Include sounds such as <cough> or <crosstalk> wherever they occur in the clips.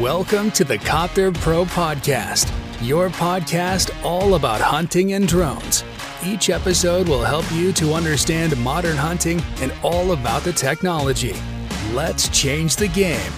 Welcome to the Copter Pro Podcast, your podcast all about hunting and drones. Each episode will help you to understand modern hunting and all about the technology. Let's change the game.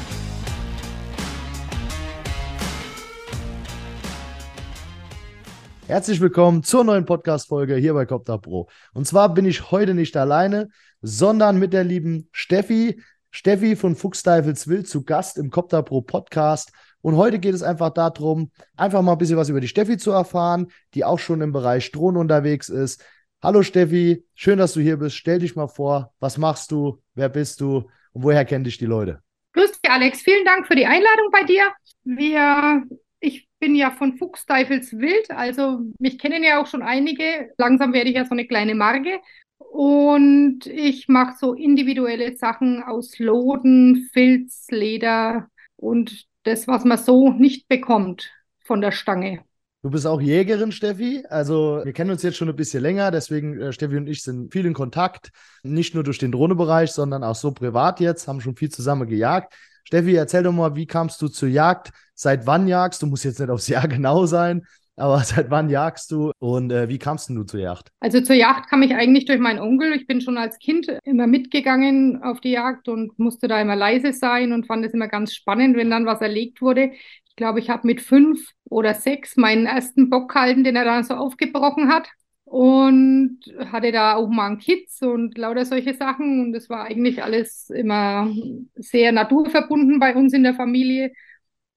Herzlich willkommen zur neuen Podcast-Folge hier bei Copter Pro. Und zwar bin ich heute nicht alleine, sondern mit der lieben Steffi. Steffi von Fuchsteifels Wild zu Gast im Copter Pro Podcast. Und heute geht es einfach darum, einfach mal ein bisschen was über die Steffi zu erfahren, die auch schon im Bereich Drohnen unterwegs ist. Hallo Steffi, schön, dass du hier bist. Stell dich mal vor, was machst du, wer bist du und woher kennen dich die Leute? Grüß dich, Alex. Vielen Dank für die Einladung bei dir. Wir, ich bin ja von Fuchsteifels Wild, also mich kennen ja auch schon einige. Langsam werde ich ja so eine kleine Marke. Und ich mache so individuelle Sachen aus Loden, Filz, Leder und das, was man so nicht bekommt von der Stange. Du bist auch Jägerin, Steffi. Also wir kennen uns jetzt schon ein bisschen länger, deswegen äh, Steffi und ich sind viel in Kontakt. Nicht nur durch den Drohnebereich, sondern auch so privat jetzt, haben schon viel zusammen gejagt. Steffi, erzähl doch mal, wie kamst du zur Jagd? Seit wann jagst du? Muss jetzt nicht aufs Jahr <laughs> genau sein, aber <laughs> seit wann jagst du und äh, wie kamst du zur Jagd? Also zur Jagd kam ich eigentlich durch meinen Onkel. Ich bin schon als Kind immer mitgegangen auf die Jagd und musste da immer leise sein und fand es immer ganz spannend, wenn dann was erlegt wurde. Ich glaube, ich habe mit fünf oder sechs meinen ersten Bock gehalten, den er dann so aufgebrochen hat. Und hatte da auch mal einen Kids und lauter solche Sachen. Und es war eigentlich alles immer sehr naturverbunden bei uns in der Familie.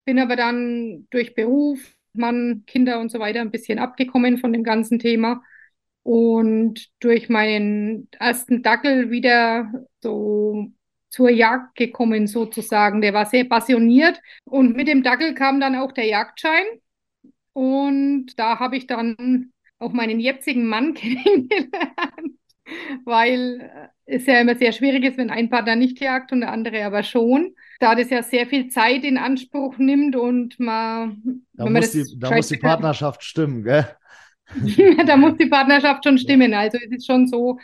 Bin aber dann durch Beruf, Mann, Kinder und so weiter ein bisschen abgekommen von dem ganzen Thema. Und durch meinen ersten Dackel wieder so zur Jagd gekommen sozusagen. Der war sehr passioniert und mit dem Dackel kam dann auch der Jagdschein und da habe ich dann auch meinen jetzigen Mann <laughs> kennengelernt, weil es ja immer sehr schwierig ist, wenn ein Partner nicht jagt und der andere aber schon. Da das ja sehr viel Zeit in Anspruch nimmt und man. Da, muss, die, da muss die Partnerschaft stimmen, gell? <laughs> da muss die Partnerschaft schon stimmen. Also es ist schon so,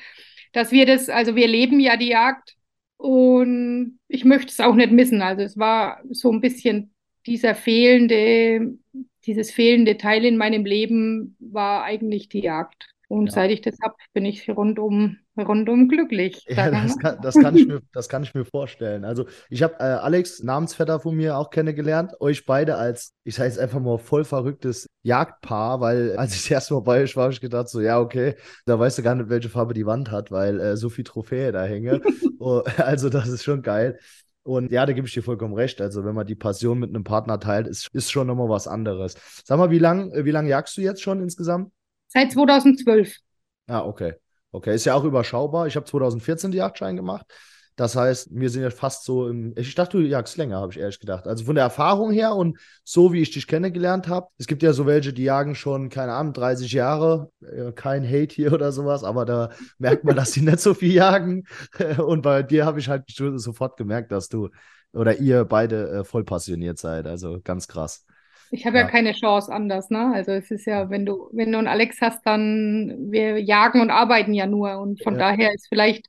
dass wir das, also wir leben ja die Jagd und ich möchte es auch nicht missen. Also es war so ein bisschen dieser fehlende, dieses fehlende Teil in meinem Leben war eigentlich die Jagd. Und ja. seit ich das habe, bin ich rundum, rundum glücklich. Ja, das kann, das, kann ich mir, <laughs> das kann ich mir vorstellen. Also ich habe äh, Alex, Namensvetter von mir, auch kennengelernt. Euch beide als, ich sage jetzt einfach mal, voll verrücktes Jagdpaar, weil <laughs> als ich das erste Mal bei euch war, habe ich gedacht so, ja, okay, da weißt du gar nicht, welche Farbe die Wand hat, weil äh, so viel Trophäe da hänge. <laughs> oh, also das ist schon geil. Und ja, da gebe ich dir vollkommen recht. Also, wenn man die Passion mit einem Partner teilt, ist, ist schon nochmal was anderes. Sag mal, wie lange wie lang jagst du jetzt schon insgesamt? Seit 2012. Ah, okay. Okay, ist ja auch überschaubar. Ich habe 2014 die Jagdschein gemacht. Das heißt, wir sind jetzt fast so im. Ich dachte, du jagst länger, habe ich ehrlich gedacht. Also von der Erfahrung her und so wie ich dich kennengelernt habe. Es gibt ja so welche, die jagen schon, keine Ahnung, 30 Jahre. Äh, kein Hate hier oder sowas, aber da merkt man, dass sie nicht so viel jagen. <laughs> Und bei dir habe ich halt sofort gemerkt, dass du oder ihr beide äh, voll passioniert seid. Also ganz krass. Ich habe ja. ja. keine Chance anders, ne? Also es ist ja, wenn du, wenn du einen Alex hast, dann wir jagen und arbeiten ja nur. Und von ja. daher ist vielleicht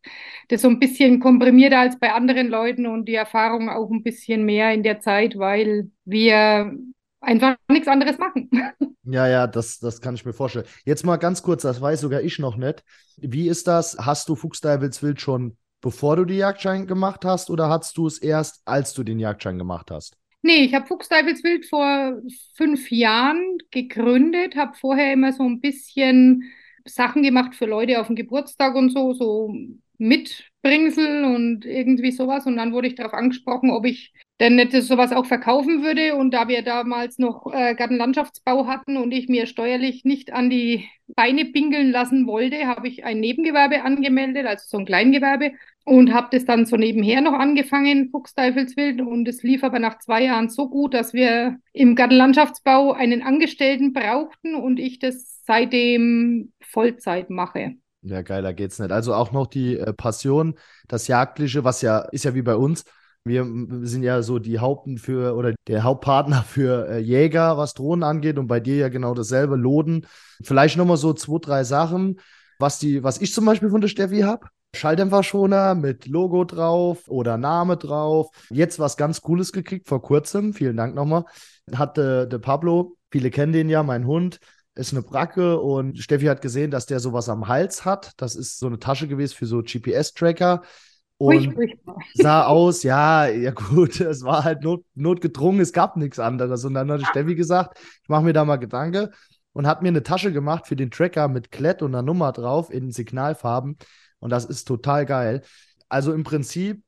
das so ein bisschen komprimierter als bei anderen Leuten und die Erfahrung auch ein bisschen mehr in der Zeit, weil wir einfach nichts anderes machen. <laughs> Ja, ja, das, das kann ich mir vorstellen. Jetzt mal ganz kurz, das weiß sogar ich noch nicht. Wie ist das? Hast du Fuchsdeibels Wild schon bevor du die Jagdschein gemacht hast oder hast du es erst, als du den Jagdschein gemacht hast? Nee, ich habe Fuchsteufelswild vor fünf Jahren gegründet, habe vorher immer so ein bisschen Sachen gemacht für Leute auf dem Geburtstag und so, so Mitbringsel und irgendwie sowas. Und dann wurde ich darauf angesprochen, ob ich denn nicht sowas auch verkaufen würde. Und da wir damals noch äh, Gartenlandschaftsbau hatten und ich mir steuerlich nicht an die Beine pingeln lassen wollte, habe ich ein Nebengewerbe angemeldet, also so ein Kleingewerbe und habe das dann so nebenher noch angefangen, Fuchsteufelswild. Und es lief aber nach zwei Jahren so gut, dass wir im Gartenlandschaftsbau einen Angestellten brauchten und ich das seitdem Vollzeit mache. Ja, geiler geht's nicht. Also auch noch die äh, Passion, das Jagdliche, was ja ist ja wie bei uns. Wir sind ja so die Haupten für oder der Hauptpartner für äh, Jäger, was Drohnen angeht und bei dir ja genau dasselbe, Loden. Vielleicht nochmal so zwei, drei Sachen, was die, was ich zum Beispiel von der Steffi habe Schalldämpferschoner mit Logo drauf oder Name drauf. Jetzt was ganz Cooles gekriegt vor kurzem. Vielen Dank nochmal. Hatte der Pablo, viele kennen den ja, mein Hund, ist eine Bracke und Steffi hat gesehen, dass der sowas am Hals hat. Das ist so eine Tasche gewesen für so GPS-Tracker. Und sah aus, ja, ja gut, <laughs> es war halt not, notgedrungen, es gab nichts anderes. Und dann hat Steffi gesagt, ich mache mir da mal Gedanke und hat mir eine Tasche gemacht für den Tracker mit Klett und einer Nummer drauf in Signalfarben. Und das ist total geil. Also im Prinzip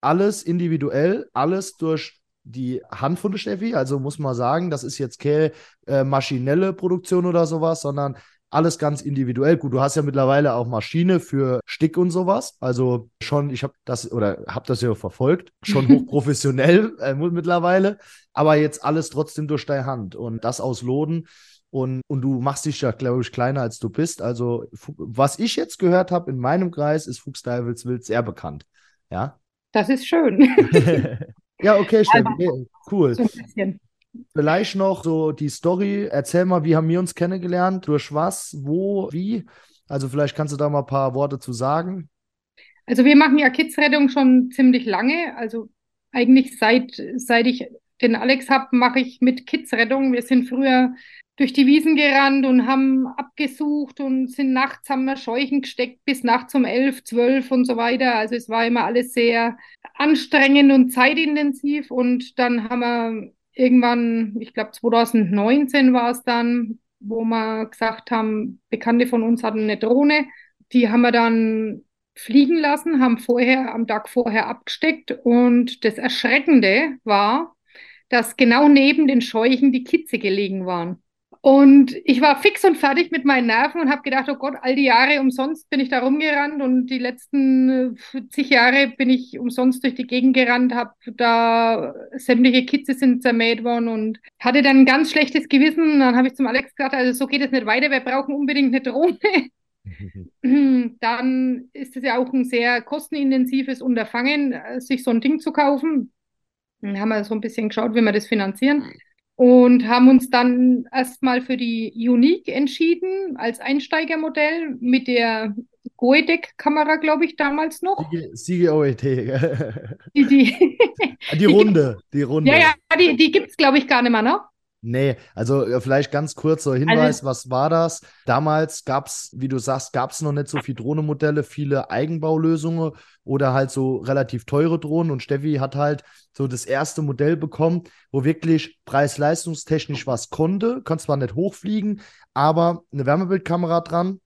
alles individuell, alles durch die Hand von Steffi. Also muss man sagen, das ist jetzt keine äh, maschinelle Produktion oder sowas, sondern alles ganz individuell. Gut, du hast ja mittlerweile auch Maschine für Stick und sowas. Also schon, ich habe das oder habe das ja verfolgt, schon <laughs> hochprofessionell äh, mittlerweile. Aber jetzt alles trotzdem durch deine Hand und das aus Loden. Und, und du machst dich ja, glaube ich, kleiner als du bist. Also, was ich jetzt gehört habe in meinem Kreis, ist Fuchs Wild sehr bekannt. Ja. Das ist schön. <laughs> ja, okay, Steffi. Cool. So Vielleicht noch so die Story. Erzähl mal, wie haben wir uns kennengelernt? Durch was? Wo? Wie? Also, vielleicht kannst du da mal ein paar Worte zu sagen. Also, wir machen ja Kidsrettung schon ziemlich lange. Also, eigentlich seit, seit ich den Alex habe, mache ich mit Kidsrettung. Wir sind früher durch die Wiesen gerannt und haben abgesucht und sind nachts, haben wir Scheuchen gesteckt bis nachts um elf, zwölf und so weiter. Also es war immer alles sehr anstrengend und zeitintensiv und dann haben wir irgendwann, ich glaube 2019 war es dann, wo wir gesagt haben, Bekannte von uns hatten eine Drohne, die haben wir dann fliegen lassen, haben vorher am Tag vorher abgesteckt und das Erschreckende war, dass genau neben den Scheuchen die Kitze gelegen waren. Und ich war fix und fertig mit meinen Nerven und habe gedacht, oh Gott, all die Jahre umsonst bin ich da rumgerannt und die letzten äh, zig Jahre bin ich umsonst durch die Gegend gerannt, habe da sämtliche Kitze sind zermäht worden und hatte dann ein ganz schlechtes Gewissen. Dann habe ich zum Alex gesagt, also so geht es nicht weiter, wir brauchen unbedingt eine Drohne. <laughs> dann ist es ja auch ein sehr kostenintensives Unterfangen, äh, sich so ein Ding zu kaufen. Dann haben wir so ein bisschen geschaut, wie wir das finanzieren und haben uns dann erstmal für die Unique entschieden als Einsteigermodell mit der Goedek-Kamera, glaube ich, damals noch. Siege OET. Die, die, <laughs> die Runde, <laughs> die Runde. Ja, ja, die, die gibt es, glaube ich, gar nicht mehr, ne? Nee, also äh, vielleicht ganz kurzer Hinweis, also, was war das? Damals gab es, wie du sagst, gab es noch nicht so viele Drohnenmodelle, viele Eigenbaulösungen oder halt so relativ teure Drohnen und Steffi hat halt so das erste Modell bekommen, wo wirklich preis-leistungstechnisch was konnte, konnte zwar nicht hochfliegen, aber eine Wärmebildkamera dran,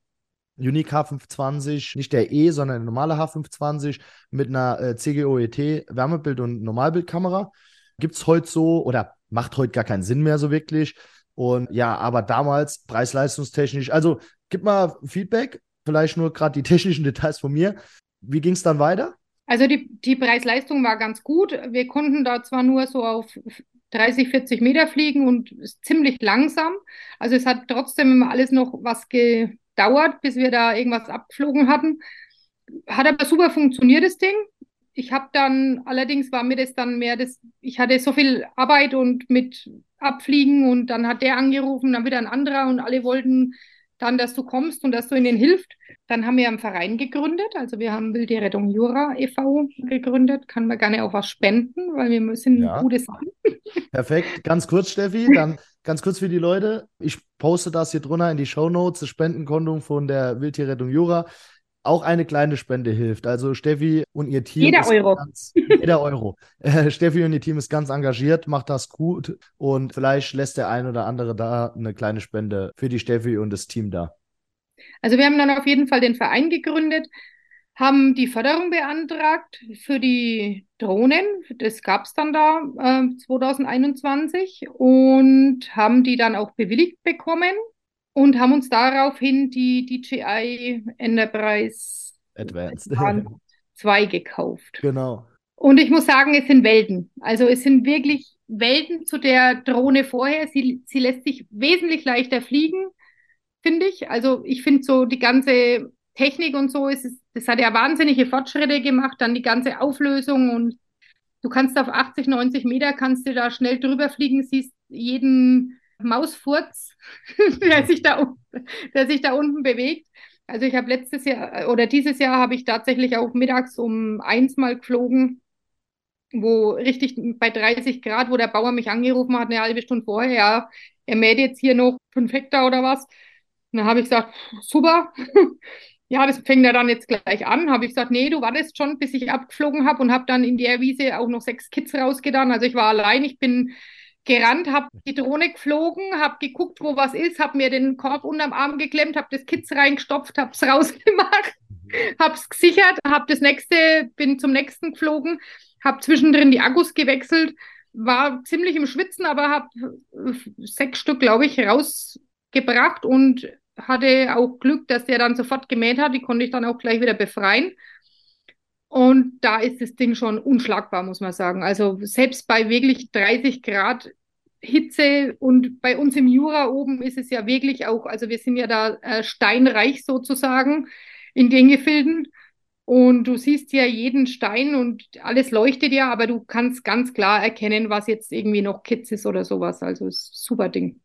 Unique H520, nicht der E, sondern eine normale H520 mit einer äh, CGOET Wärmebild- und Normalbildkamera. Gibt es heute so, oder macht heute gar keinen Sinn mehr so wirklich. Und ja, aber damals preis-leistungstechnisch, also gib mal Feedback, vielleicht nur gerade die <laughs> technischen Details von mir. Wie ging es dann weiter? Also die, die Preis-Leistung war ganz gut. Wir konnten da zwar nur so auf 30, 40 Meter fliegen und ziemlich langsam. Also es hat trotzdem alles noch was gedauert, bis wir da irgendwas abgeflogen hatten. Hat aber super funktioniert, das Ding ich habe dann, allerdings war mir das dann mehr das, ich hatte so viel Arbeit und mit Abfliegen und dann hat der angerufen, dann wieder ein anderer und alle wollten dann, dass du kommst und dass du ihnen hilft. Dann haben wir einen Verein gegründet, also wir haben Wilde Rettung Jura e.V. gegründet, kann man gerne auch was spenden, weil wir müssen ja. gute Sachen. <laughs> Perfekt, ganz kurz, Steffi, dann ganz kurz für die Leute. Ich poste das hier drunter in die Show Notes, das Spendenkonto von der Wildtierrettung Jura auch eine kleine Spende hilft. Also Steffi und ihr Team. Jeder Euro. Ganz, <laughs> jeder Euro. Äh, Steffi und ihr Team ist ganz engagiert, macht das gut und vielleicht lässt der ein oder andere da eine kleine Spende für die Steffi und das Team da. Also wir haben dann auf jeden Fall den Verein gegründet, haben die Förderung beantragt für die Drohnen. Das gab es dann da äh, 2021 und haben die dann auch bewilligt bekommen und haben uns daraufhin die DJI Enterprise Advanced 2 <laughs> gekauft. Genau. Und ich muss sagen, es sind Welten. Also es sind wirklich Welten zu der Drohne vorher. Sie, sie lässt sich wesentlich leichter fliegen, finde ich. Also ich finde so die ganze Technik und so, ist, das hat ja wahnsinnige Fortschritte gemacht, dann die ganze Auflösung und du kannst auf 80, 90 Meter, kannst du da schnell drüber fliegen, siehst jeden Mausfurz, <laughs> der, sich da, der sich da unten bewegt. Also ich habe letztes Jahr oder dieses Jahr habe ich tatsächlich auch mittags um eins mal geflogen, wo richtig bei 30 Grad, wo der Bauer mich angerufen hat, eine halbe Stunde vorher, ja, er mäht jetzt hier noch fünf Hektar oder was. Und dann habe ich gesagt, super. <laughs> ja, das fängt ja dann jetzt gleich an. Habe ich gesagt, nee, du wartest schon, bis ich abgeflogen habe und habe dann in der Wiese auch noch sechs Kids rausgetan. Also ich war allein, ich bin gerannt, habe die Drohne geflogen, habe geguckt, wo was ist, habe mir den Korb unterm Arm geklemmt, habe das Kids reingestopft, habe es <laughs> rausgemacht, habe es gesichert, habe das nächste, bin zum nächsten geflogen, habe zwischendrin die Akkus gewechselt, war ziemlich im Schwitzen, aber habe sechs Stück, glaube ich, rausgebracht und hatte auch Glück, dass der dann sofort gemäht hat. Die konnte ich dann auch gleich wieder befreien. Und da ist das Ding schon unschlagbar, muss man sagen. Also selbst bei wirklich 30 Grad Hitze und bei uns im Jura oben ist es ja wirklich auch, also wir sind ja da äh, steinreich sozusagen in den Gefilden. Und du siehst ja jeden Stein und alles leuchtet ja, aber du kannst ganz klar erkennen, was jetzt irgendwie noch Kitz ist oder sowas. Also ist super Ding.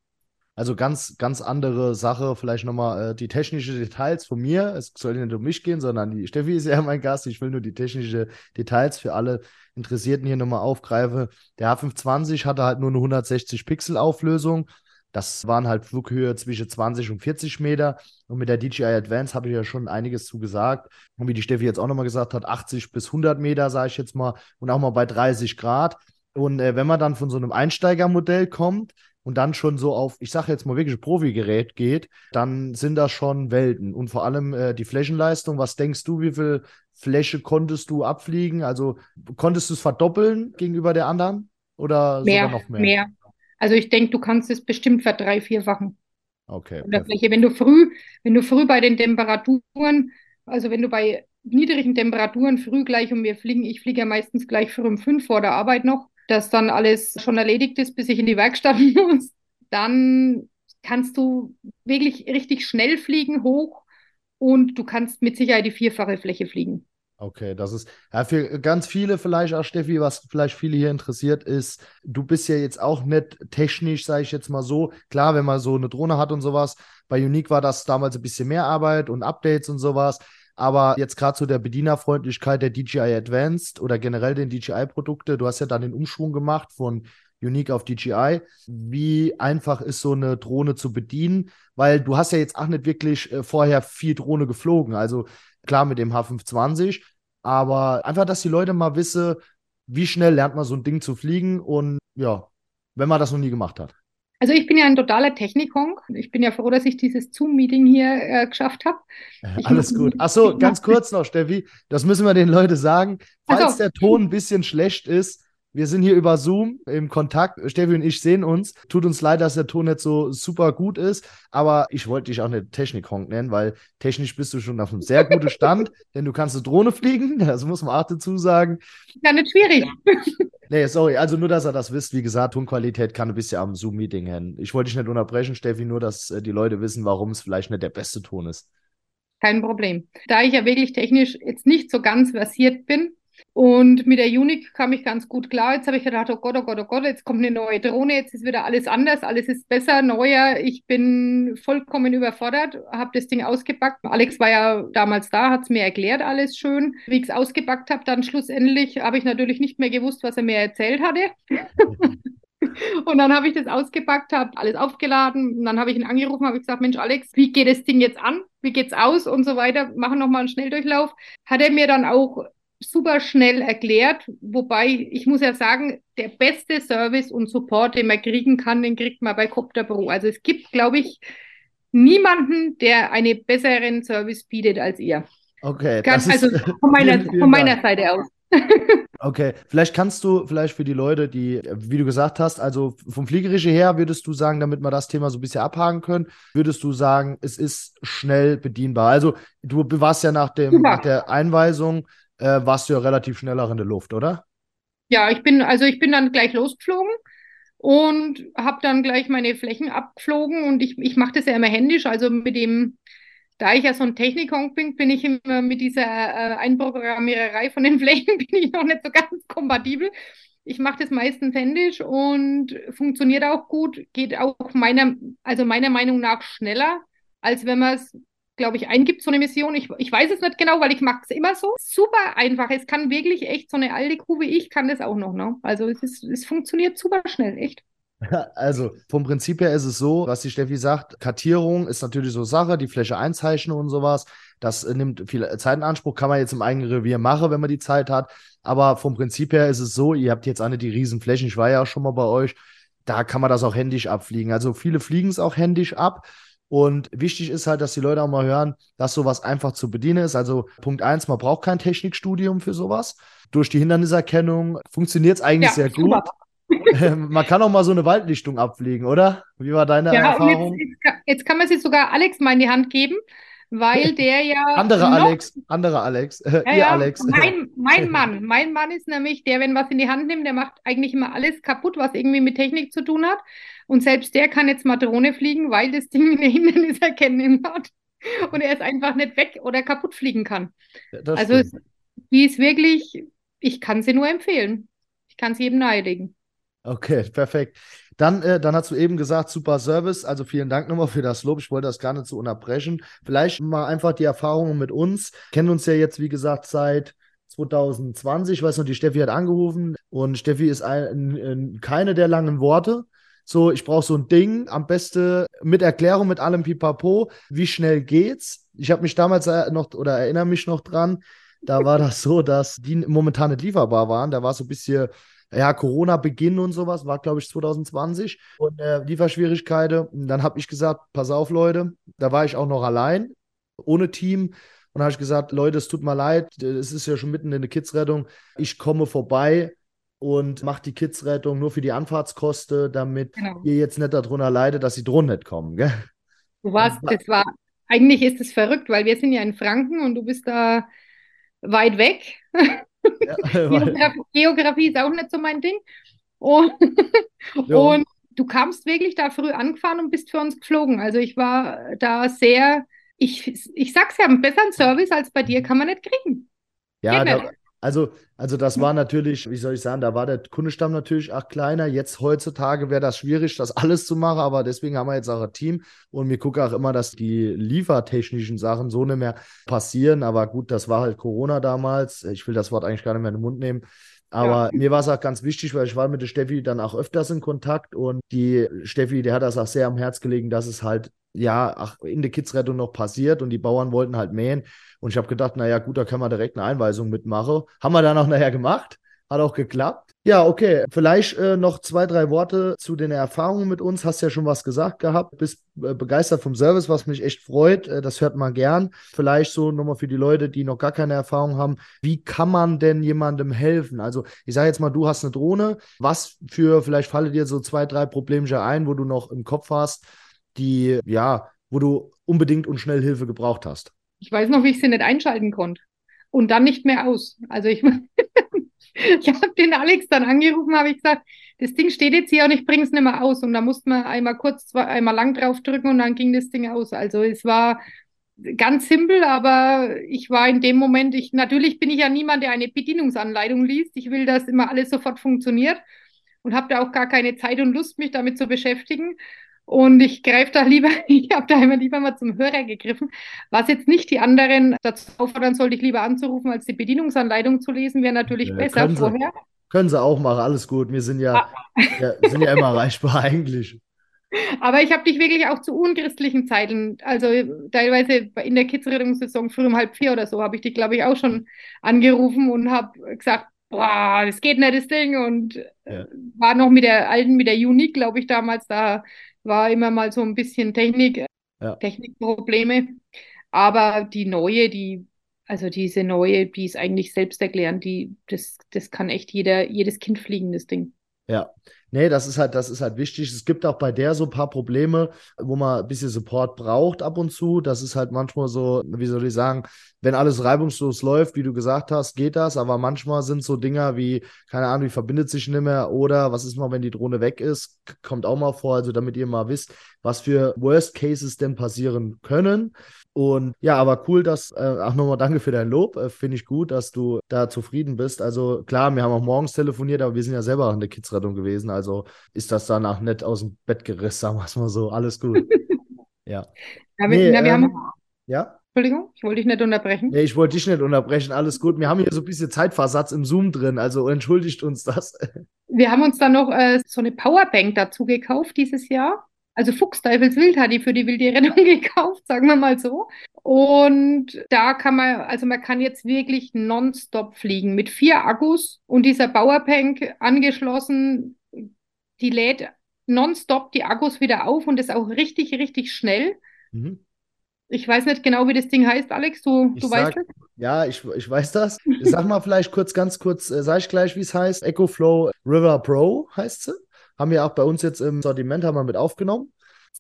Also ganz, ganz andere Sache, vielleicht nochmal äh, die technischen Details von mir. Es soll nicht um mich gehen, sondern die Steffi ist ja <laughs> mein Gast. Ich will nur die technischen Details für alle Interessierten hier nochmal aufgreifen. Der H520 hatte halt nur eine 160 Pixel Auflösung. Das waren halt Flughöhe zwischen 20 und 40 Meter. Und mit der DJI Advance habe ich ja schon einiges zu gesagt. Und wie die Steffi jetzt auch nochmal gesagt hat, 80 bis 100 Meter, sage ich jetzt mal, und auch mal bei 30 Grad. Und äh, wenn man dann von so einem Einsteigermodell kommt, und dann schon so auf, ich sage jetzt mal wirklich Profi-Gerät geht, dann sind das schon Welten. Und vor allem äh, die Flächenleistung, was denkst du, wie viel Fläche konntest du abfliegen? Also konntest du es verdoppeln gegenüber der anderen oder mehr, sogar noch mehr? Mehr. Also ich denke, du kannst es bestimmt verdrei, vierfachen. Okay. Oder Fläche. Wenn du früh, wenn du früh bei den Temperaturen, also wenn du bei niedrigen Temperaturen früh gleich um mir fliegen, ich fliege ja meistens gleich früh um fünf vor der Arbeit noch, dass dann alles schon erledigt ist, bis ich in die Werkstatt <laughs> muss, dann kannst du wirklich richtig schnell fliegen, hoch und du kannst mit Sicherheit die vierfache Fläche fliegen. Okay, das ist ja für ganz viele vielleicht auch, Steffi, was vielleicht viele hier interessiert ist, du bist ja jetzt auch nicht technisch, sage ich jetzt mal so. Klar, wenn man so eine Drohne hat und sowas, bei Unique war das damals ein bisschen mehr Arbeit und Updates und sowas. Aber jetzt gerade zu der Bedienerfreundlichkeit der DJI Advanced oder generell den DJI-Produkte, du hast ja dann den Umschwung gemacht von Unique auf DJI. Wie einfach ist so eine Drohne zu bedienen? Weil du hast ja jetzt auch nicht wirklich äh, vorher viel Drohne geflogen. Also klar mit dem H520, aber einfach, dass die Leute mal wissen, wie schnell lernt man so ein Ding zu fliegen und ja, wenn man das noch nie gemacht hat. Also ich bin ja ein totaler Technikhonk. Ich bin ja froh, dass ich dieses Zoom-Meeting hier äh, geschafft habe. Alles gut. Achso, ganz kurz noch, Steffi. Das müssen wir den Leuten sagen. Falls so. der Ton ein bisschen schlecht ist, wir sind hier über Zoom im Kontakt. Steffi und ich sehen uns. Tut uns leid, dass der Ton nicht so super gut ist, aber ich wollte dich auch nicht Technik-Honk nennen, weil technisch bist du schon auf einem sehr guten Stand, <laughs> denn du kannst eine Drohne fliegen, <laughs> das muss man auch dazu sagen. Ja, nicht schwierig. <laughs> Nee, sorry, also nur, dass ihr das wisst. Wie gesagt, Tonqualität kann ein bisschen am Zoom-Meeting hängen. Ich wollte dich nicht unterbrechen, Steffi, nur, dass äh, die Leute wissen, warum es vielleicht nicht der beste Ton ist. Kein Problem. Da ich ja wirklich technisch jetzt nicht so ganz versiert bin, und mit der Unique kam ich ganz gut klar. Jetzt habe ich gedacht, oh Gott, oh Gott, oh Gott, jetzt kommt eine neue Drohne, jetzt ist wieder alles anders, alles ist besser, neuer. Ich bin vollkommen überfordert, habe das Ding ausgepackt. Alex war ja damals da, hat es mir erklärt, alles schön. Wie ich es ausgepackt habe, dann schlussendlich habe ich natürlich nicht mehr gewusst, was er mir erzählt hatte. <laughs> Und dann habe ich das ausgepackt, habe alles aufgeladen und dann habe ich ihn angerufen, habe gesagt, Mensch, Alex, wie geht das Ding jetzt an? Wie geht's aus und so weiter? Machen nochmal einen Schnelldurchlauf. Hat er mir dann auch super schnell erklärt, wobei ich muss ja sagen, der beste Service und Support, den man kriegen kann, den kriegt man bei Copter Pro. Also es gibt, glaube ich, niemanden, der einen besseren Service bietet als ihr. Okay. Kann, also <laughs> von meiner, von meiner Seite aus. <laughs> okay, vielleicht kannst du vielleicht für die Leute, die, wie du gesagt hast, also vom Fliegerischen her würdest du sagen, damit wir das Thema so ein bisschen abhaken können, würdest du sagen, es ist schnell bedienbar. Also du warst ja nach, dem, nach der Einweisung äh, warst du ja relativ schnell auch in der Luft, oder? Ja, ich bin, also ich bin dann gleich losgeflogen und habe dann gleich meine Flächen abgeflogen und ich, ich mache das ja immer händisch, also mit dem, da ich ja so ein Technikhonk bin, bin ich immer mit dieser äh, Einprogrammiererei von den <laughs> Flächen bin ich noch nicht so ganz kompatibel. Ich mache das meistens händisch und funktioniert auch gut, geht auch meiner, also meiner Meinung nach schneller, als wenn man es glaube ich, eingibt, so eine Mission. Ich, ich weiß es nicht genau, weil ich mache es immer so. Super einfach. Es kann wirklich echt, so eine alte Kuh wie ich kann das auch noch. Ne? Also es, ist, es funktioniert super schnell, echt. <laughs> Also vom Prinzip her ist es so, was die Steffi sagt, Kartierung ist natürlich so Sache, die Fläche einzeichnen und sowas. Das nimmt viel Zeit in Anspruch, kann man jetzt im eigenen Revier machen, wenn man die Zeit hat. Aber vom Prinzip her ist es so, ihr habt jetzt alle die Riesenflächen, ich war ja auch schon mal bei euch, da kann man das auch händisch abfliegen. Also viele fliegen es auch händisch ab. Und wichtig ist halt, dass die Leute auch mal hören, dass sowas einfach zu bedienen ist. Also Punkt eins, man braucht kein Technikstudium für sowas. Durch die Hinderniserkennung funktioniert es eigentlich ja, sehr gut. <laughs> man kann auch mal so eine Waldlichtung abfliegen, oder? Wie war deine ja, Erfahrung? Jetzt, jetzt, jetzt, kann man jetzt sogar Alex mal in die Hand geben weil <laughs> der ja. Andere Alex, andere Alex, ja, ihr Alex. Mein, mein <laughs> Mann, mein Mann ist nämlich der, wenn was in die Hand nimmt, der macht eigentlich immer alles kaputt, was irgendwie mit Technik zu tun hat. Und selbst der kann jetzt mal Drohne fliegen, weil das Ding eine Hinderniserkennung hat. Und er ist einfach nicht weg oder kaputt fliegen kann. Ja, also, es, die ist wirklich, ich kann sie nur empfehlen. Ich kann sie jedem nahelegen. Okay, perfekt. Dann, äh, dann hast du eben gesagt, super Service. Also vielen Dank nochmal für das Lob. Ich wollte das gar nicht so unterbrechen. Vielleicht mal einfach die Erfahrungen mit uns. Kennen uns ja jetzt, wie gesagt, seit 2020. Ich weiß noch, die Steffi hat angerufen und Steffi ist ein, ein, keine der langen Worte. So, ich brauche so ein Ding, am besten mit Erklärung, mit allem Pipapo. Wie schnell geht's? Ich habe mich damals äh, noch oder erinnere mich noch dran, da war das so, dass die momentan nicht lieferbar waren. Da war so ein bisschen ja, Corona-Beginn und sowas, war, glaube ich, 2020 und äh, Lieferschwierigkeiten. Und dann habe ich gesagt, pass auf, Leute, da war ich auch noch allein, ohne Team. Und habe ich gesagt, Leute, es tut mir leid, es ist ja schon mitten in der Kidsrettung. Ich komme vorbei und mache die Kidsrettung nur für die Anfahrtskosten, damit genau. ihr jetzt nicht darunter leidet, dass die Drohnen nicht kommen. Gell? Du warst, das war, eigentlich ist es verrückt, weil wir sind ja in Franken und du bist da weit weg. Ja, <laughs> Geografie, Geografie, ist auch nicht so mein Ding. Und, und du kamst wirklich da früh angefahren und bist für uns geflogen. Also ich war da sehr, ich, ich sag's ja, einen besseren Service als bei dir kann man nicht kriegen. Ja, da, also, also das war natürlich, wie soll ich sagen, da war der Kundestamm natürlich auch kleiner. Jetzt heutzutage wäre das schwierig, das alles zu machen, aber deswegen haben wir jetzt auch ein Team und wir gucken auch immer, dass die liefertechnischen Sachen so nicht mehr passieren. Aber gut, das war halt Corona damals. Ich will das Wort eigentlich gar nicht mehr in den Mund nehmen. Aber ja. mir war es auch ganz wichtig, weil ich war mit der Steffi dann auch öfters in Kontakt und die Steffi, der hat das auch sehr am Herz gelegen, dass es halt ja ach, in der Kidsrettung noch passiert und die Bauern wollten halt mähen. Und ich habe gedacht, naja, gut, da kann man direkt eine Einweisung mitmachen. Haben wir dann auch <laughs> nachher gemacht. Hat auch geklappt. Ja, okay. Vielleicht äh, noch zwei, drei Worte zu den Erfahrungen mit uns. Hast ja schon was gesagt gehabt. Bist äh, begeistert vom Service, was mich echt freut. Äh, das hört man gern. Vielleicht so nochmal für die Leute, die noch gar keine Erfahrung haben. Wie kann man denn jemandem helfen? Also, ich sage jetzt mal, du hast eine Drohne. Was für, vielleicht falle dir so zwei, drei Probleme ein, wo du noch im Kopf hast, die, ja, wo du unbedingt und schnell Hilfe gebraucht hast? Ich weiß noch, wie ich sie nicht einschalten konnte. Und dann nicht mehr aus. Also ich, <laughs> ich habe den Alex dann angerufen, habe ich gesagt, das Ding steht jetzt hier und ich bringe es nicht mehr aus. Und da musste man einmal kurz, zwei, einmal lang drauf drücken und dann ging das Ding aus. Also es war ganz simpel, aber ich war in dem Moment, ich, natürlich bin ich ja niemand, der eine Bedienungsanleitung liest. Ich will, dass immer alles sofort funktioniert und habe da auch gar keine Zeit und Lust, mich damit zu beschäftigen. Und ich greife da lieber, <laughs> ich habe da immer lieber mal zum Hörer gegriffen, was jetzt nicht die anderen dazu auffordern soll, dich lieber anzurufen, als die Bedienungsanleitung zu lesen, wäre natürlich ja, besser können vorher. Sie, können sie auch machen, alles gut. Wir sind ja, ah. ja sind ja immer erreichbar eigentlich. <laughs> Aber ich habe dich wirklich auch zu unchristlichen Zeiten, also teilweise in der Kids-Rettungssaison früh um halb vier oder so, habe ich dich, glaube ich, auch schon angerufen und habe gesagt, boah, das geht nicht, das Ding. Und ja. war noch mit der alten, mit der Unique, glaube ich, damals, da war immer mal so ein bisschen Technik, ja. Technikprobleme. Aber die neue, die, also diese neue, die ist eigentlich selbsterklärend, die, das, das kann echt jeder, jedes Kind fliegen, das Ding. Ja, nee, das ist halt, das ist halt wichtig. Es gibt auch bei der so ein paar Probleme, wo man ein bisschen Support braucht ab und zu. Das ist halt manchmal so, wie soll ich sagen, wenn alles reibungslos läuft, wie du gesagt hast, geht das. Aber manchmal sind so Dinger wie, keine Ahnung, die verbindet sich nicht mehr oder was ist mal, wenn die Drohne weg ist, kommt auch mal vor. Also damit ihr mal wisst, was für Worst Cases denn passieren können. Und ja, aber cool, dass, äh, ach nochmal danke für dein Lob. Äh, Finde ich gut, dass du da zufrieden bist. Also klar, wir haben auch morgens telefoniert, aber wir sind ja selber in der Kidsrettung gewesen. Also ist das danach nicht aus dem Bett gerissen, <laughs> sagen wir es mal so. Alles gut. <laughs> ja. ja wir, nee, na, wir ähm, haben Ja? Entschuldigung, ich wollte dich nicht unterbrechen. Nee, ich wollte dich nicht unterbrechen. Alles gut. Wir haben hier so ein bisschen Zeitversatz im Zoom drin, also entschuldigt uns das. <laughs> Wir haben uns dann noch äh, so eine Powerbank dazu gekauft dieses Jahr. Also Fuchsteufelswild hat die für die wilde Rettung <laughs> gekauft, sagen wir mal so. Und da kann man, also man kann jetzt wirklich nonstop fliegen mit vier Akkus und dieser Powerbank angeschlossen. Die lädt nonstop die Akkus wieder auf und ist auch richtig, richtig schnell. Mhm. Ich weiß nicht genau, wie das Ding heißt, Alex. Du, du sag, weißt es? Ja, ich, ich weiß das. Sag mal vielleicht kurz, ganz kurz, äh, sag ich gleich, wie es heißt. EcoFlow River Pro heißt sie. Haben wir auch bei uns jetzt im Sortiment haben wir mit aufgenommen.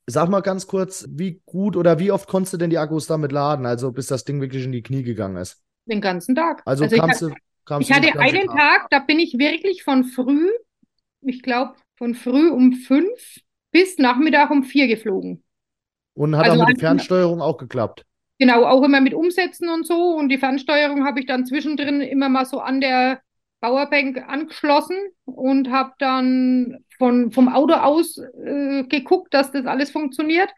Sag mal ganz kurz, wie gut oder wie oft konntest du denn die Akkus damit laden, also bis das Ding wirklich in die Knie gegangen ist? Den ganzen Tag. Also, also kamst ich, du, kamst ich hatte einen Tag. Tag, da bin ich wirklich von früh, ich glaube von früh um fünf bis Nachmittag um vier geflogen. Und hat also auch mit der Fernsteuerung auch geklappt. Genau, auch immer mit Umsetzen und so. Und die Fernsteuerung habe ich dann zwischendrin immer mal so an der Powerbank angeschlossen und habe dann von, vom Auto aus äh, geguckt, dass das alles funktioniert.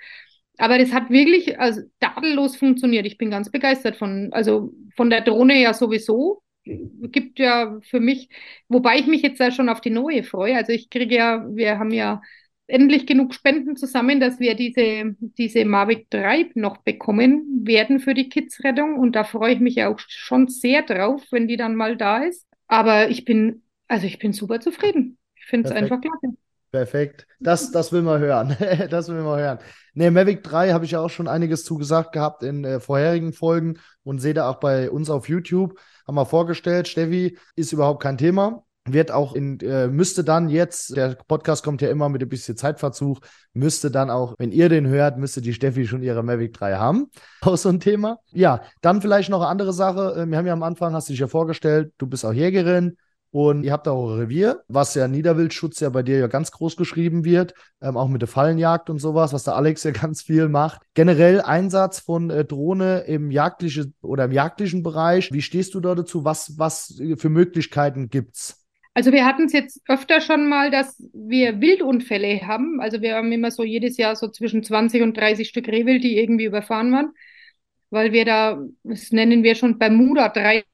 Aber das hat wirklich also tadellos funktioniert. Ich bin ganz begeistert von, also von der Drohne ja sowieso. Gibt ja für mich, wobei ich mich jetzt ja schon auf die neue freue. Also ich kriege ja, wir haben ja endlich genug Spenden zusammen, dass wir diese, diese Mavic 3 noch bekommen werden für die Kids-Rettung. Und da freue ich mich ja auch schon sehr drauf, wenn die dann mal da ist. Aber ich bin, also ich bin super zufrieden. Ich finde es einfach klasse. Perfekt. Das, das will man hören. <laughs> das will man hören. Ne, Mavic 3 habe ich ja auch schon einiges zugesagt gehabt in äh, vorherigen Folgen und sehe da auch bei uns auf YouTube. Haben wir vorgestellt, Steffi ist überhaupt kein Thema wird auch in, äh, müsste dann jetzt, der Podcast kommt ja immer mit ein bisschen Zeitverzug, müsste dann auch, wenn ihr den hört, müsste die Steffi schon ihre Mavic 3 haben. <laughs> Auch so ein Thema. Ja, dann vielleicht noch eine andere Sache. Äh, wir haben ja am Anfang, hast du dich ja vorgestellt, du bist auch Jägerin und ihr habt auch ein Revier, was ja Niederwildschutz ja bei dir ja ganz groß geschrieben wird, ähm, auch mit der Fallenjagd und sowas, was der Alex ja <laughs> ganz viel macht. Generell Einsatz von äh, Drohne im jagdlichen oder im jagdlichen Bereich. Wie stehst du da dazu? Was, was für Möglichkeiten gibt's? Also wir hatten es jetzt öfter schon mal, dass wir Wildunfälle haben. Also wir haben immer so jedes Jahr so zwischen 20 und 30 Stück Rehwild, die irgendwie überfahren waren, weil wir da, das nennen wir schon Bermuda-Dreieck.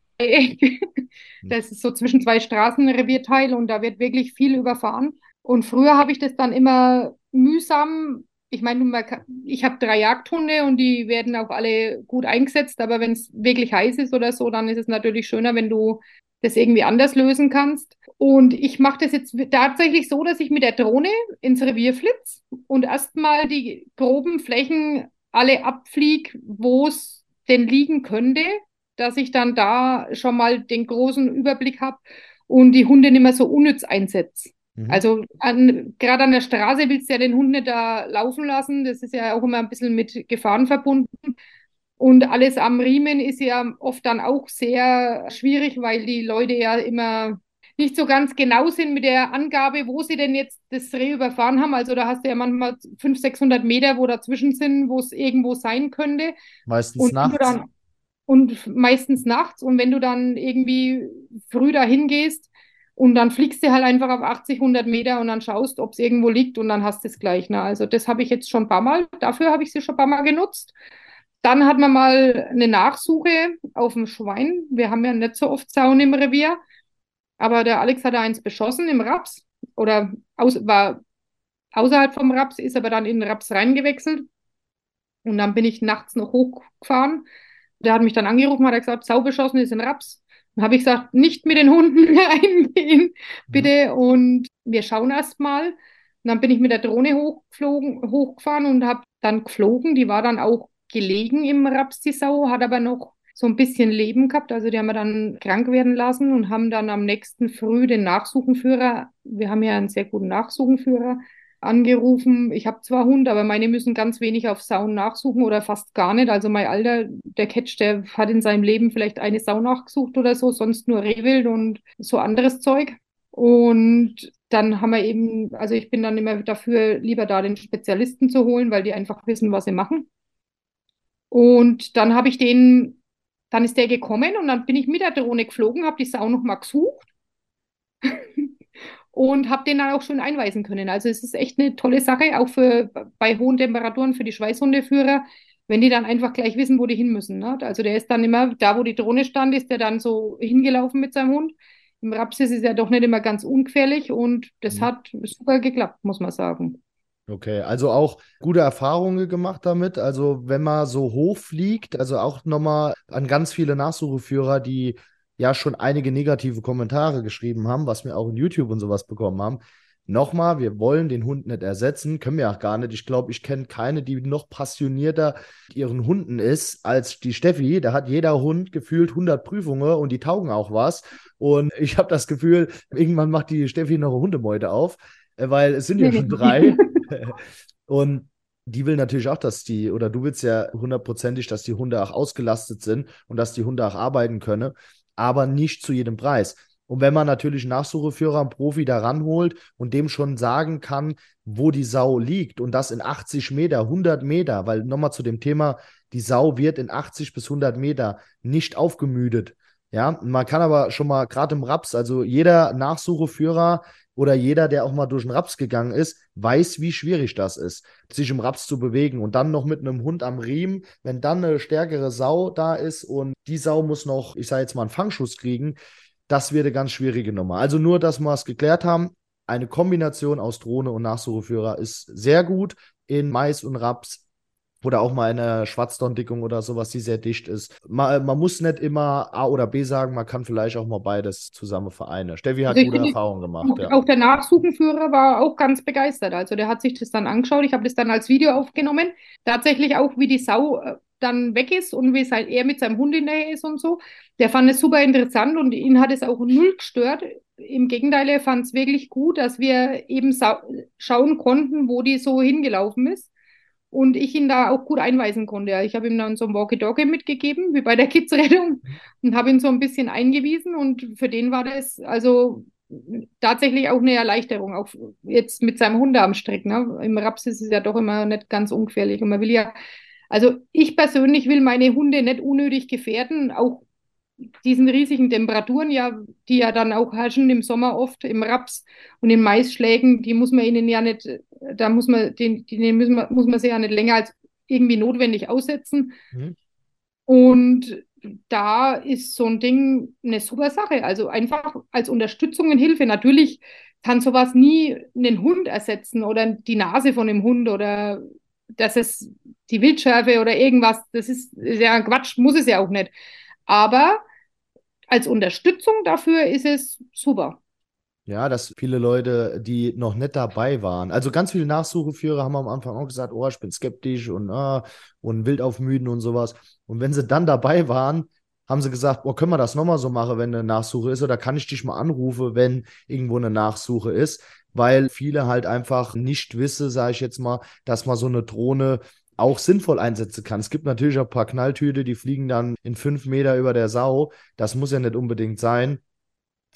das ist so zwischen zwei Straßenrevierteile und da wird wirklich viel überfahren. Und früher habe ich das dann immer mühsam ich meine, ich habe drei Jagdhunde und die werden auch alle gut eingesetzt, aber wenn es wirklich heiß ist oder so, dann ist es natürlich schöner, wenn du das irgendwie anders lösen kannst. Und ich mache das jetzt tatsächlich so, dass ich mit der Drohne ins Revier flitze und erstmal die groben Flächen alle abfliege, wo es denn liegen könnte, dass ich dann da schon mal den großen Überblick habe und die Hunde nicht mehr so unnütz einsetze. Mhm. Also gerade an der Straße willst du ja den Hund nicht da laufen lassen. Das ist ja auch immer ein bisschen mit Gefahren verbunden. Und alles am Riemen ist ja oft dann auch sehr schwierig, weil die Leute ja immer nicht so ganz genau sind mit der Angabe, wo sie denn jetzt das Reh überfahren haben. Also da hast du ja manchmal 500, 600 Meter, wo dazwischen sind, wo es irgendwo sein könnte. Meistens und nachts. Dann, und meistens nachts. Und wenn du dann irgendwie früh dahin gehst und dann fliegst du halt einfach auf 80, 100 Meter und dann schaust, ob es irgendwo liegt und dann hast du es gleich. Ne? Also das habe ich jetzt schon ein paar Mal, dafür habe ich sie schon ein paar Mal genutzt. Dann hat man mal eine Nachsuche auf dem Schwein. Wir haben ja nicht so oft Zaun im Revier. Aber der Alex hatte eins beschossen im Raps oder aus, war außerhalb vom Raps, ist aber dann in den Raps reingewechselt. Und dann bin ich nachts noch hochgefahren. Der hat mich dann angerufen, hat gesagt, Sau beschossen ist in Raps. Dann habe ich gesagt, nicht mit den Hunden <laughs> reingehen, bitte. Und wir schauen erst mal. Und dann bin ich mit der Drohne hochgeflogen, hochgefahren und habe dann geflogen. Die war dann auch gelegen im Raps, die Sau, hat aber noch so ein bisschen Leben gehabt. Also die haben wir dann krank werden lassen und haben dann am nächsten Früh den Nachsuchenführer, wir haben ja einen sehr guten Nachsuchenführer, angerufen. Ich habe zwar Hund, aber meine müssen ganz wenig auf Sauen nachsuchen oder fast gar nicht. Also mein Alter, der Catch, der hat in seinem Leben vielleicht eine Sau nachgesucht oder so, sonst nur Rehwild und so anderes Zeug. Und dann haben wir eben, also ich bin dann immer dafür, lieber da den Spezialisten zu holen, weil die einfach wissen, was sie machen. Und dann habe ich den, dann ist der gekommen und dann bin ich mit der Drohne geflogen, habe die Sau nochmal gesucht <laughs> und habe den dann auch schön einweisen können. Also es ist echt eine tolle Sache, auch für bei hohen Temperaturen für die Schweißhundeführer. wenn die dann einfach gleich wissen, wo die hin müssen. Ne? Also der ist dann immer, da wo die Drohne stand, ist der dann so hingelaufen mit seinem Hund. Im Raps ist ja doch nicht immer ganz ungefährlich und das mhm. hat super geklappt, muss man sagen. Okay, also auch gute Erfahrungen gemacht damit. Also wenn man so hoch fliegt, also auch nochmal an ganz viele Nachsucheführer, die ja schon einige negative Kommentare geschrieben haben, was wir auch in YouTube und sowas bekommen haben. Nochmal, wir wollen den Hund nicht ersetzen, können wir auch gar nicht. Ich glaube, ich kenne keine, die noch passionierter ihren Hunden ist als die Steffi. Da hat jeder Hund gefühlt 100 Prüfungen und die taugen auch was. Und ich habe das Gefühl, irgendwann macht die Steffi noch eine Hundemeute auf, weil es sind ja schon drei. <laughs> <laughs> und die will natürlich auch, dass die, oder du willst ja hundertprozentig, dass die Hunde auch ausgelastet sind und dass die Hunde auch arbeiten können, aber nicht zu jedem Preis. Und wenn man natürlich einen Nachsucheführer, einen Profi da ranholt und dem schon sagen kann, wo die Sau liegt und das in 80 Meter, 100 Meter, weil nochmal zu dem Thema, die Sau wird in 80 bis 100 Meter nicht aufgemüdet. Ja, man kann aber schon mal gerade im Raps, also jeder Nachsucheführer oder jeder, der auch mal durch den Raps gegangen ist, weiß, wie schwierig das ist, sich im Raps zu bewegen und dann noch mit einem Hund am Riemen, wenn dann eine stärkere Sau da ist und die Sau muss noch, ich sage jetzt mal, einen Fangschuss kriegen, das wird eine ganz schwierige Nummer. Also nur, dass wir es geklärt haben. Eine Kombination aus Drohne und Nachsucheführer ist sehr gut in Mais und Raps oder auch mal eine Schwarzdondickung oder sowas, die sehr dicht ist. Man, man, muss nicht immer A oder B sagen, man kann vielleicht auch mal beides zusammen vereinen. Steffi hat also gute Erfahrungen gemacht. Auch, ja. auch der Nachsuchenführer war auch ganz begeistert. Also der hat sich das dann angeschaut. Ich habe das dann als Video aufgenommen. Tatsächlich auch, wie die Sau äh, dann weg ist und wie es halt er mit seinem Hund in der Nähe ist und so. Der fand es super interessant und ihn hat es auch null gestört. Im Gegenteil, er fand es wirklich gut, dass wir eben schauen konnten, wo die so hingelaufen ist. Und ich ihn da auch gut einweisen konnte. Ich habe ihm dann so ein Walkie-Talkie mitgegeben, wie bei der Kids-Rettung, <laughs> und habe ihn so ein bisschen eingewiesen. Und für den war das also tatsächlich auch eine Erleichterung, auch jetzt mit seinem Hund am Strick. Ne? Im Raps ist es ja doch immer nicht ganz ungefährlich. Und man will ja also ich persönlich will meine Hunde nicht unnötig gefährden, auch diesen riesigen Temperaturen, ja, die ja dann auch herrschen im Sommer oft im Raps und in Maisschlägen, die muss man ihnen ja nicht, da muss man den, den müssen man, muss man sie ja nicht länger als irgendwie notwendig aussetzen. Mhm. Und da ist so ein Ding eine super Sache. Also einfach als Unterstützung und Hilfe. Natürlich kann sowas nie einen Hund ersetzen oder die Nase von dem Hund oder dass es die Wildschärfe oder irgendwas, das ist, ist ja Quatsch, muss es ja auch nicht. Aber als Unterstützung dafür ist es super. Ja, dass viele Leute, die noch nicht dabei waren, also ganz viele Nachsucheführer haben am Anfang auch gesagt, oh, ich bin skeptisch und, ah, und wild aufmüden und sowas. Und wenn sie dann dabei waren, haben sie gesagt, oh, können wir das nochmal so machen, wenn eine Nachsuche ist, oder kann ich dich mal anrufen, wenn irgendwo eine Nachsuche ist, weil viele halt einfach nicht wissen, sage ich jetzt mal, dass man so eine Drohne auch sinnvoll einsetzen kann. Es gibt natürlich auch ein paar Knalltüte, die fliegen dann in fünf Meter über der Sau. Das muss ja nicht unbedingt sein.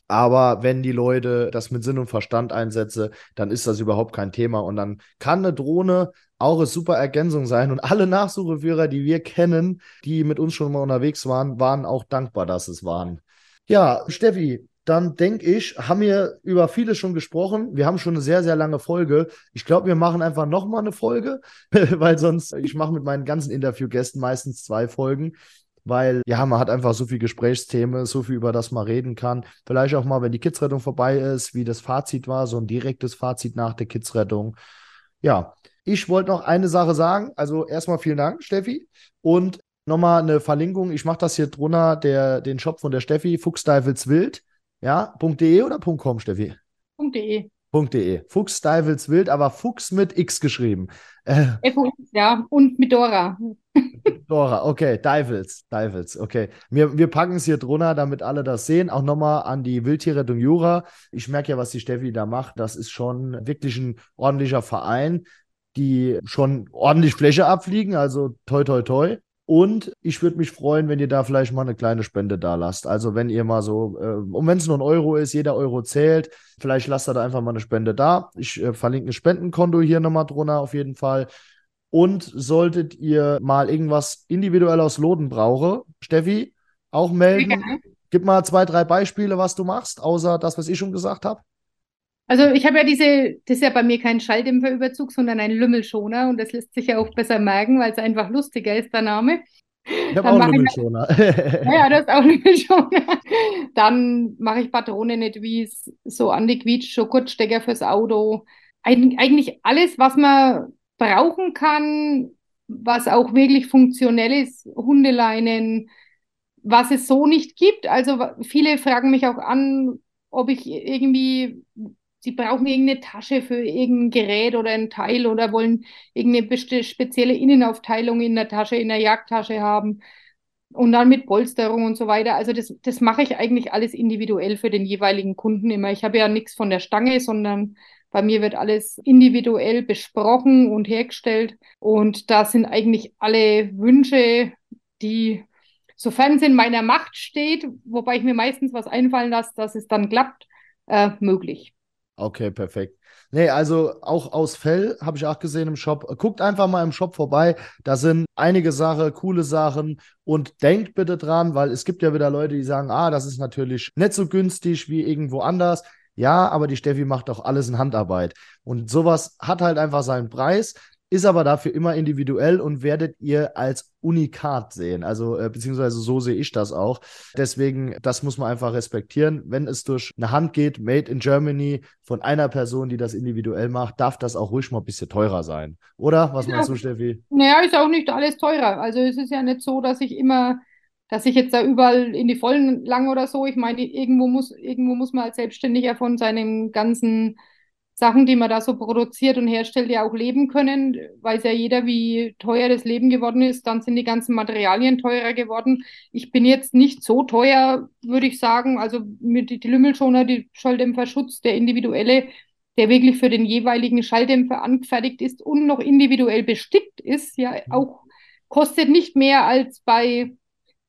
Aber wenn die Leute das mit Sinn und Verstand einsetzen, dann ist das überhaupt kein Thema. Und dann kann eine Drohne auch eine super Ergänzung sein. Und alle Nachsucheführer, die wir kennen, die mit uns schon mal unterwegs waren, waren auch dankbar, dass es waren. Ja, Steffi, dann denke ich, haben wir über vieles schon gesprochen. Wir haben schon eine sehr, sehr lange Folge. Ich glaube, wir machen einfach nochmal eine Folge, <laughs> weil sonst, ich mache mit meinen ganzen Interviewgästen meistens zwei Folgen, weil ja, man hat einfach so viel Gesprächsthemen, so viel, über das man reden kann. Vielleicht auch mal, wenn die Kidsrettung vorbei ist, wie das Fazit war, so ein direktes Fazit nach der Kidsrettung. Ja, ich wollte noch eine Sache sagen. Also erstmal vielen Dank, Steffi. Und nochmal eine Verlinkung. Ich mache das hier drunter, der, den Shop von der Steffi, Fuchsdeifels Wild. Ja, .de oder .com, Steffi? .de. .de. Fuchs Divels Wild, aber Fuchs mit X geschrieben. Äh, ja, und mit Dora. <laughs> Dora, okay, Divels, Divels, okay. Wir, wir packen es hier drunter, damit alle das sehen. Auch nochmal an die Wildtierrettung Jura. Ich merke ja, was die Steffi da macht. Das ist schon wirklich ein ordentlicher Verein, die schon ordentlich Fläche abfliegen, also toi, toi, toi. Und ich würde mich freuen, wenn ihr da vielleicht mal eine kleine Spende da lasst. Also wenn ihr mal so, äh, und wenn es nur ein Euro ist, jeder Euro zählt, vielleicht lasst ihr da einfach mal eine Spende da. Ich äh, verlinke ein Spendenkonto hier nochmal drunter auf jeden Fall. Und solltet ihr mal irgendwas individuell aus Loden brauchen, Steffi, auch melden. Ja. Gib mal zwei, drei Beispiele, was du machst, außer das, was ich schon gesagt habe. Also ich habe ja diese, das ist ja bei mir kein Schalldämpferüberzug, sondern ein Lümmelschoner und das lässt sich ja auch besser merken, weil es einfach lustiger ist, der Name. Ich habe auch einen Lümmelschoner. <laughs> ja, das ist auch Lümmelschoner. Dann mache ich Patronen nicht wie so angequietscht, so Kurzstecker fürs Auto. Eig eigentlich alles, was man brauchen kann, was auch wirklich funktionell ist, Hundeleinen, was es so nicht gibt. Also viele fragen mich auch an, ob ich irgendwie, sie brauchen irgendeine Tasche für irgendein Gerät oder ein Teil oder wollen irgendeine spezielle Innenaufteilung in der Tasche, in der Jagdtasche haben und dann mit Polsterung und so weiter. Also das, das mache ich eigentlich alles individuell für den jeweiligen Kunden immer. Ich habe ja nichts von der Stange, sondern bei mir wird alles individuell besprochen und hergestellt. Und da sind eigentlich alle Wünsche, die, sofern es in meiner Macht steht, wobei ich mir meistens was einfallen lasse, dass es dann klappt, äh, möglich. Okay, perfekt. Nee, also auch aus Fell habe ich auch gesehen im Shop. Guckt einfach mal im Shop vorbei. Da sind einige Sachen, coole Sachen. Und denkt bitte dran, weil es gibt ja wieder Leute, die sagen, ah, das ist natürlich nicht so günstig wie irgendwo anders. Ja, aber die Steffi macht doch alles in Handarbeit. Und sowas hat halt einfach seinen Preis, ist aber dafür immer individuell und werdet ihr als Unikat sehen. Also, äh, beziehungsweise so sehe ich das auch. Deswegen, das muss man einfach respektieren. Wenn es durch eine Hand geht, made in Germany, von einer Person, die das individuell macht, darf das auch ruhig mal ein bisschen teurer sein. Oder? Was ja. meinst du, Steffi? Naja, ist auch nicht alles teurer. Also, es ist ja nicht so, dass ich immer dass ich jetzt da überall in die Vollen lang oder so, ich meine, irgendwo muss, irgendwo muss man als Selbstständiger von seinen ganzen Sachen, die man da so produziert und herstellt, ja auch leben können. Weiß ja jeder, wie teuer das Leben geworden ist. Dann sind die ganzen Materialien teurer geworden. Ich bin jetzt nicht so teuer, würde ich sagen. Also mit die, Lümmelschoner, die Schalldämpferschutz, der individuelle, der wirklich für den jeweiligen Schalldämpfer angefertigt ist und noch individuell bestickt ist, ja mhm. auch kostet nicht mehr als bei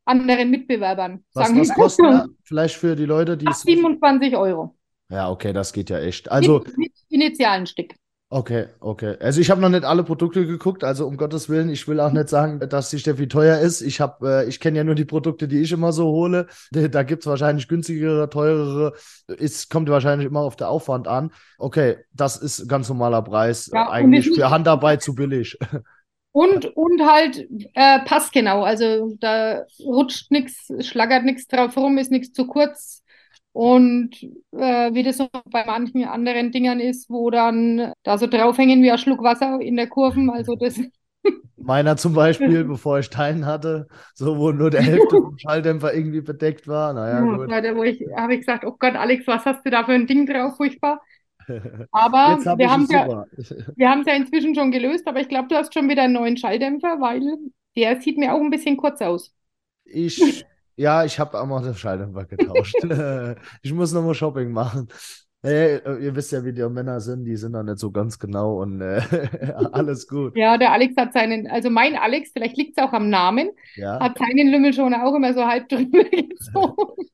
anderen Mitbewerbern. Was, was kostet? Vielleicht für die Leute, die es. 27 Euro. Ja, okay, das geht ja echt. Also. Mit, mit initialen Stick. Okay, okay. Also ich habe noch nicht alle Produkte geguckt, also um Gottes Willen, ich will auch nicht sagen, dass die Steffi teuer ist. Ich habe, äh, ich kenne ja nur die Produkte, die ich immer so hole. <laughs> Da gibt es wahrscheinlich günstigere, teurere. Es kommt wahrscheinlich immer auf der Aufwand an. Okay, das ist ganz normaler Preis. Ja, eigentlich für Handarbeit zu billig. <laughs> Und, und halt äh, passgenau. Also da rutscht nichts, schlagert nichts drauf rum, ist nichts zu kurz. Und äh, wie das so bei manchen anderen Dingern ist, wo dann da so draufhängen wie ein Schluck Wasser in der Kurven. Also das. <laughs> Meiner zum Beispiel, <laughs> bevor ich Teilen hatte, so wo nur der Hälfte vom <laughs> Schalldämpfer irgendwie bedeckt war. Naja, ja, gut. Da habe ich gesagt, oh Gott, Alex, was hast du da für ein Ding drauf? Furchtbar. Aber hab wir haben ja, wir haben es ja inzwischen schon gelöst, aber ich glaube, du hast schon wieder einen neuen Schalldämpfer, weil der sieht mir auch ein bisschen kurz aus. Ich, ja, ich habe einmal den Schalldämpfer getauscht. <laughs> <laughs> ich muss nochmal Shopping machen. Hey, ihr wisst ja, wie die Männer sind, die sind da nicht so ganz genau und äh, <laughs> alles gut. Ja, der Alex hat seinen, also mein Alex, vielleicht liegt es auch am Namen, ja. hat seinen Lümmel schon auch immer so halb drüber gezogen.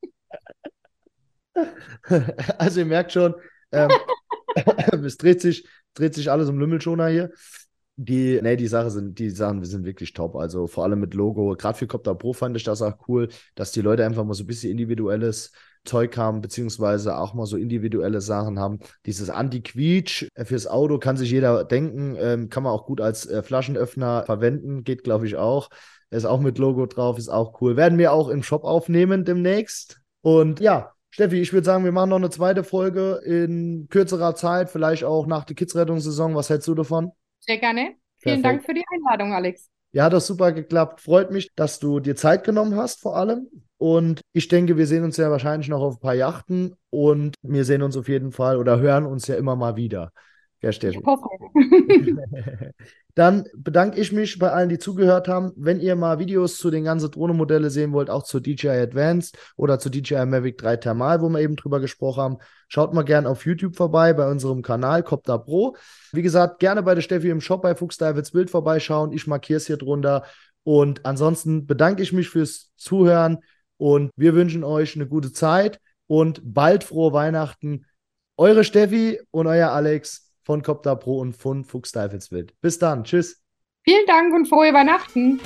Also ihr merkt schon, ähm, es dreht sich, dreht sich alles um Lümmelschoner hier. Die, nee, die Sache sind, die Sachen sind wirklich top. Also vor allem mit Logo. Gerade für Copter Pro fand ich das auch cool, dass die Leute einfach mal so ein bisschen individuelles Zeug haben, beziehungsweise auch mal so individuelle Sachen haben. Dieses Anti-Quietsch fürs Auto kann sich jeder denken, ähm, kann man auch gut als äh, Flaschenöffner verwenden, geht glaube ich auch. Ist auch mit Logo drauf, ist auch cool. Werden wir auch im Shop aufnehmen demnächst. Und ja, Steffi, ich würde sagen, wir machen noch eine zweite Folge in kürzerer Zeit, vielleicht auch nach der Kids-Rettungssaison. Was hältst du davon? Sehr gerne. Vielen Perfekt. Dank für die Einladung, Alex. Ja, hat das super geklappt. Freut mich, dass du dir Zeit genommen hast, vor allem. Und ich denke, wir sehen uns ja wahrscheinlich noch auf ein paar Yachten und wir sehen uns auf jeden Fall oder hören uns ja immer mal wieder. Ja, Steffi. Ich hoffe. <laughs> <laughs> Dann bedanke ich mich bei allen, die zugehört haben. Wenn ihr mal Videos zu den ganzen Drohnenmodelle sehen wollt, auch zur DJI Advanced oder zur DJI Mavic 3 Thermal, wo wir eben drüber gesprochen haben, schaut mal gerne auf YouTube vorbei bei unserem Kanal Copter Pro. Wie gesagt, gerne bei der Steffi im Shop bei Fuchsdives Bild vorbeischauen. Ich markiere es hier drunter. Und ansonsten bedanke ich mich fürs Zuhören und wir wünschen euch eine gute Zeit und bald frohe Weihnachten. Eure Steffi und euer Alex von Copter Pro und von Fuchs Teufelswild. Bis dann. Tschüss. Vielen Dank und frohe Weihnachten.